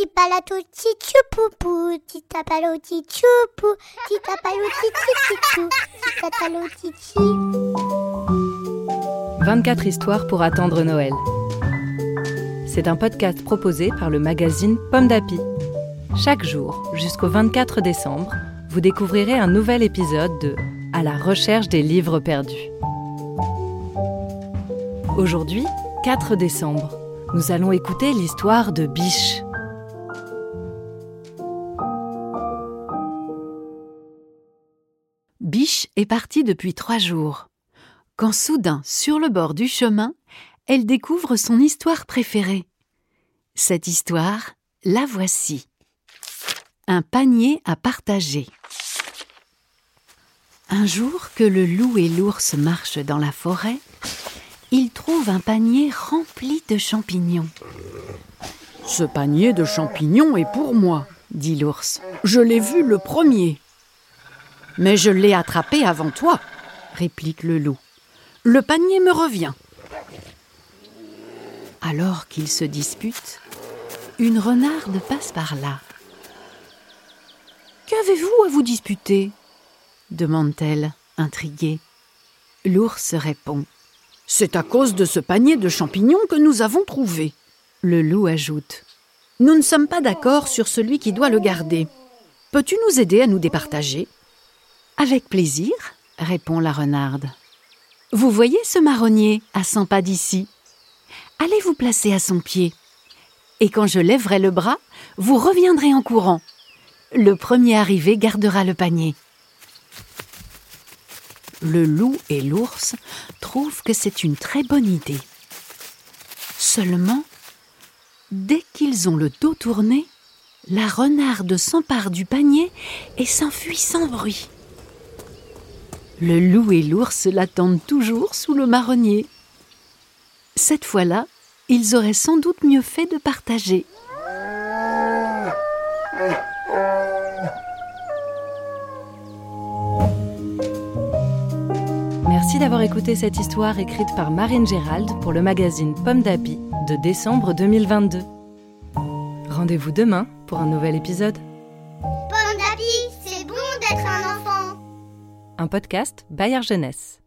Titapalato tichupupu, titapalo tichupu, titapalo tichichichou, titapalo tichi. 24 histoires pour attendre Noël. C'est un podcast proposé par le magazine Pomme d'Api. Chaque jour, jusqu'au 24 décembre, vous découvrirez un nouvel épisode de À la recherche des livres perdus. Aujourd'hui, 4 décembre, nous allons écouter l'histoire de Biche. Biche est partie depuis trois jours. Quand soudain, sur le bord du chemin, elle découvre son histoire préférée. Cette histoire, la voici. Un panier à partager. Un jour que le loup et l'ours marchent dans la forêt, ils trouvent un panier rempli de champignons. Ce panier de champignons est pour moi, dit l'ours. Je l'ai vu le premier. Mais je l'ai attrapé avant toi, réplique le loup. Le panier me revient. Alors qu'ils se disputent, une renarde passe par là. Qu'avez-vous à vous disputer? demande-t-elle, intriguée. L'ours répond. C'est à cause de ce panier de champignons que nous avons trouvé. Le loup ajoute. Nous ne sommes pas d'accord sur celui qui doit le garder. Peux-tu nous aider à nous départager? Avec plaisir, répond la renarde. Vous voyez ce marronnier à cent pas d'ici? Allez vous placer à son pied. Et quand je lèverai le bras, vous reviendrez en courant. Le premier arrivé gardera le panier. Le loup et l'ours trouvent que c'est une très bonne idée. Seulement, dès qu'ils ont le dos tourné, la renarde s'empare du panier et s'enfuit sans bruit. Le loup et l'ours l'attendent toujours sous le marronnier. Cette fois-là, ils auraient sans doute mieux fait de partager. Merci d'avoir écouté cette histoire écrite par Marine Gérald pour le magazine Pomme d'Api de décembre 2022. Rendez-vous demain pour un nouvel épisode. Un podcast Bayard Jeunesse.